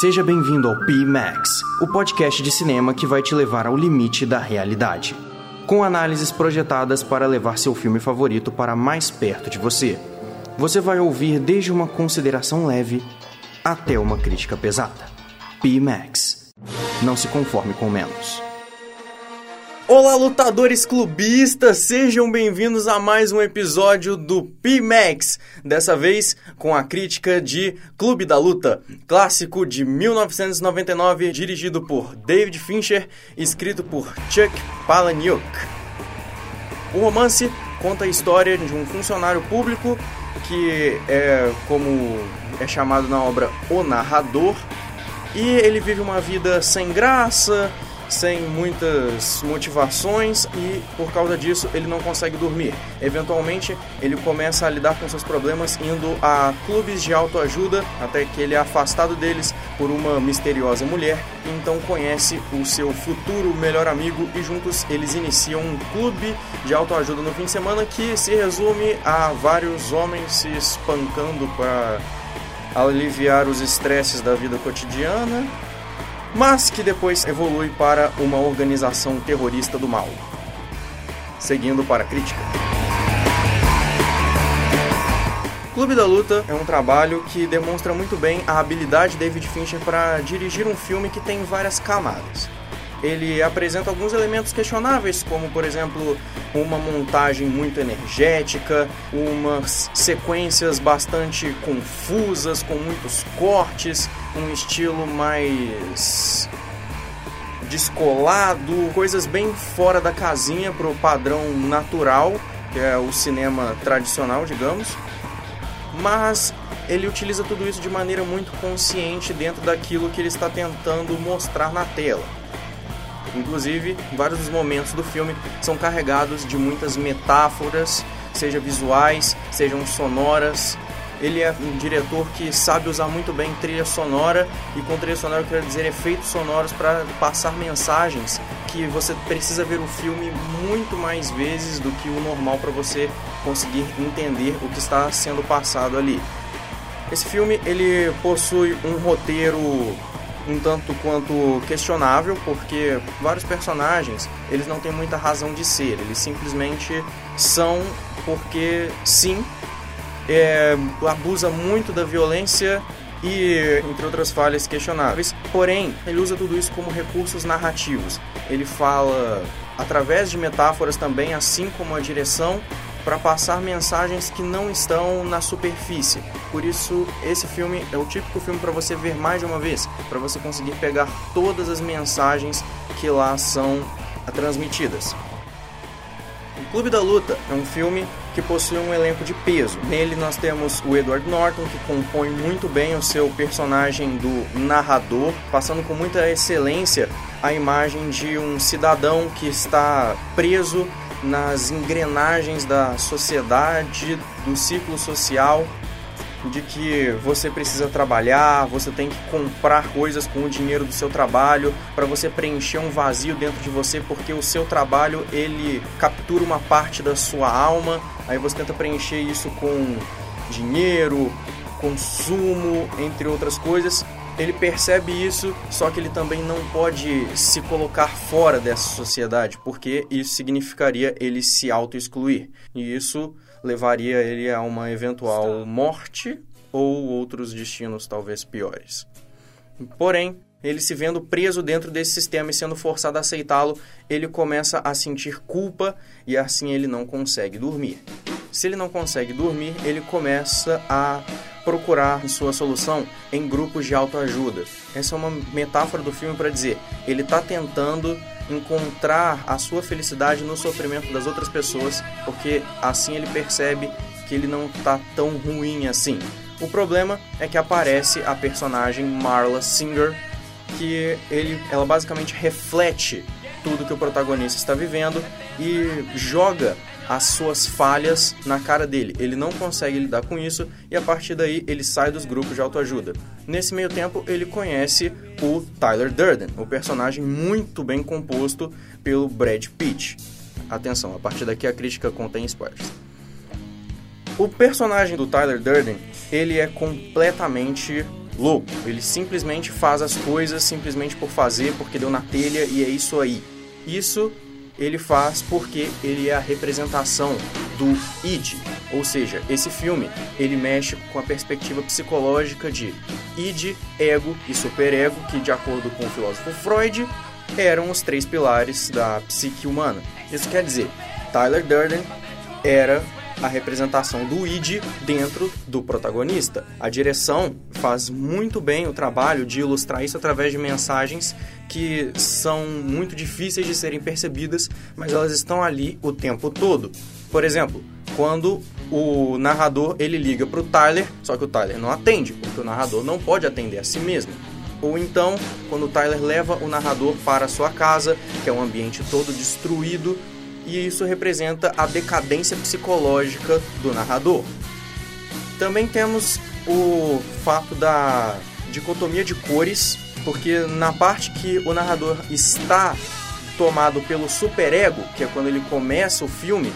Seja bem-vindo ao P-Max, o podcast de cinema que vai te levar ao limite da realidade. Com análises projetadas para levar seu filme favorito para mais perto de você. Você vai ouvir desde uma consideração leve até uma crítica pesada. P-Max. Não se conforme com menos. Olá, lutadores clubistas! Sejam bem-vindos a mais um episódio do P-Max. Dessa vez com a crítica de Clube da Luta, clássico de 1999, dirigido por David Fincher, escrito por Chuck Palahniuk. O romance conta a história de um funcionário público que é como é chamado na obra o narrador, e ele vive uma vida sem graça, sem muitas motivações e por causa disso ele não consegue dormir. Eventualmente ele começa a lidar com seus problemas indo a clubes de autoajuda até que ele é afastado deles por uma misteriosa mulher e então conhece o seu futuro melhor amigo e juntos eles iniciam um clube de autoajuda no fim de semana que se resume a vários homens se espancando para aliviar os estresses da vida cotidiana mas que depois evolui para uma organização terrorista do mal. Seguindo para a crítica. Clube da Luta é um trabalho que demonstra muito bem a habilidade de David Fincher para dirigir um filme que tem várias camadas ele apresenta alguns elementos questionáveis, como por exemplo uma montagem muito energética, umas sequências bastante confusas, com muitos cortes, um estilo mais descolado, coisas bem fora da casinha para o padrão natural, que é o cinema tradicional, digamos. Mas ele utiliza tudo isso de maneira muito consciente dentro daquilo que ele está tentando mostrar na tela. Inclusive, vários dos momentos do filme são carregados de muitas metáforas, seja visuais, sejam sonoras. Ele é um diretor que sabe usar muito bem trilha sonora, e com trilha sonora eu quero dizer efeitos sonoros para passar mensagens que você precisa ver o filme muito mais vezes do que o normal para você conseguir entender o que está sendo passado ali. Esse filme ele possui um roteiro um tanto quanto questionável, porque vários personagens, eles não têm muita razão de ser, eles simplesmente são porque sim, é, abusa muito da violência e entre outras falhas questionáveis. Porém, ele usa tudo isso como recursos narrativos. Ele fala através de metáforas também, assim como a direção para passar mensagens que não estão na superfície. Por isso, esse filme é o típico filme para você ver mais de uma vez, para você conseguir pegar todas as mensagens que lá são transmitidas. O Clube da Luta é um filme que possui um elenco de peso. Nele nós temos o Edward Norton, que compõe muito bem o seu personagem do narrador, passando com muita excelência a imagem de um cidadão que está preso nas engrenagens da sociedade, do ciclo social, de que você precisa trabalhar, você tem que comprar coisas com o dinheiro do seu trabalho para você preencher um vazio dentro de você, porque o seu trabalho ele captura uma parte da sua alma, aí você tenta preencher isso com dinheiro, consumo, entre outras coisas, ele percebe isso, só que ele também não pode se colocar fora dessa sociedade, porque isso significaria ele se auto-excluir. E isso levaria ele a uma eventual morte ou outros destinos talvez piores. Porém, ele se vendo preso dentro desse sistema e sendo forçado a aceitá-lo, ele começa a sentir culpa e assim ele não consegue dormir. Se ele não consegue dormir, ele começa a procurar sua solução em grupos de autoajuda. Essa é uma metáfora do filme para dizer, ele está tentando encontrar a sua felicidade no sofrimento das outras pessoas, porque assim ele percebe que ele não está tão ruim assim. O problema é que aparece a personagem Marla Singer, que ele, ela basicamente reflete tudo que o protagonista está vivendo e joga as suas falhas na cara dele. Ele não consegue lidar com isso e a partir daí ele sai dos grupos de autoajuda. Nesse meio tempo ele conhece o Tyler Durden, o personagem muito bem composto pelo Brad Pitt. Atenção, a partir daqui a crítica contém spoilers. O personagem do Tyler Durden, ele é completamente louco. Ele simplesmente faz as coisas simplesmente por fazer, porque deu na telha e é isso aí. Isso ele faz porque ele é a representação do id, ou seja, esse filme ele mexe com a perspectiva psicológica de id, ego e superego, que de acordo com o filósofo Freud eram os três pilares da psique humana. Isso quer dizer, Tyler Durden era a representação do id dentro do protagonista. A direção faz muito bem o trabalho de ilustrar isso através de mensagens que são muito difíceis de serem percebidas, mas elas estão ali o tempo todo. Por exemplo, quando o narrador ele liga para o Tyler, só que o Tyler não atende, porque o narrador não pode atender a si mesmo. Ou então, quando o Tyler leva o narrador para sua casa, que é um ambiente todo destruído, e isso representa a decadência psicológica do narrador. Também temos o fato da dicotomia de cores, porque na parte que o narrador está tomado pelo superego, que é quando ele começa o filme,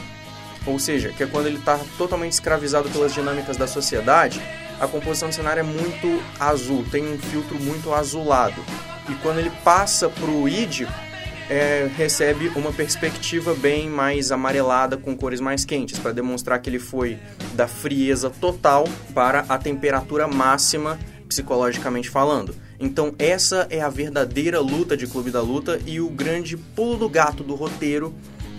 ou seja, que é quando ele está totalmente escravizado pelas dinâmicas da sociedade, a composição do cenário é muito azul, tem um filtro muito azulado. E quando ele passa para o id, é, recebe uma perspectiva bem mais amarelada, com cores mais quentes, para demonstrar que ele foi da frieza total para a temperatura máxima, psicologicamente falando. Então, essa é a verdadeira luta de Clube da Luta e o grande pulo do gato do roteiro,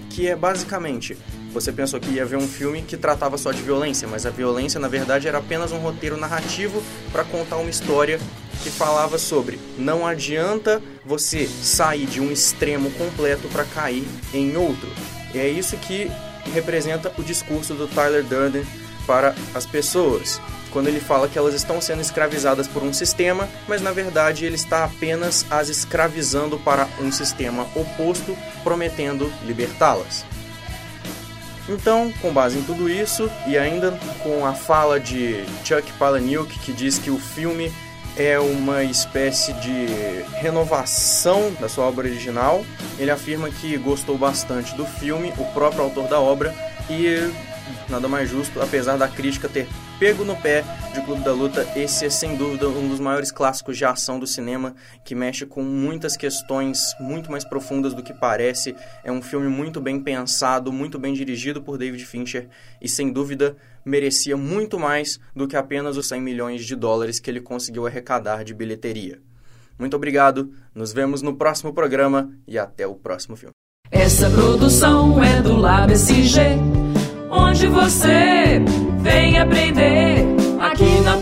que é basicamente você pensou que ia ver um filme que tratava só de violência, mas a violência, na verdade, era apenas um roteiro narrativo para contar uma história que falava sobre não adianta você sair de um extremo completo para cair em outro. E é isso que representa o discurso do Tyler Durden para as pessoas. Quando ele fala que elas estão sendo escravizadas por um sistema, mas na verdade ele está apenas as escravizando para um sistema oposto, prometendo libertá-las. Então, com base em tudo isso, e ainda com a fala de Chuck Palahniuk, que diz que o filme é uma espécie de renovação da sua obra original. Ele afirma que gostou bastante do filme, o próprio autor da obra, e nada mais justo, apesar da crítica ter pego no pé de Clube da Luta, esse é sem dúvida um dos maiores clássicos de ação do cinema, que mexe com muitas questões muito mais profundas do que parece. É um filme muito bem pensado, muito bem dirigido por David Fincher e sem dúvida merecia muito mais do que apenas os 100 milhões de dólares que ele conseguiu arrecadar de bilheteria. Muito obrigado, nos vemos no próximo programa e até o próximo filme. Essa produção é do onde você vem aprender aqui na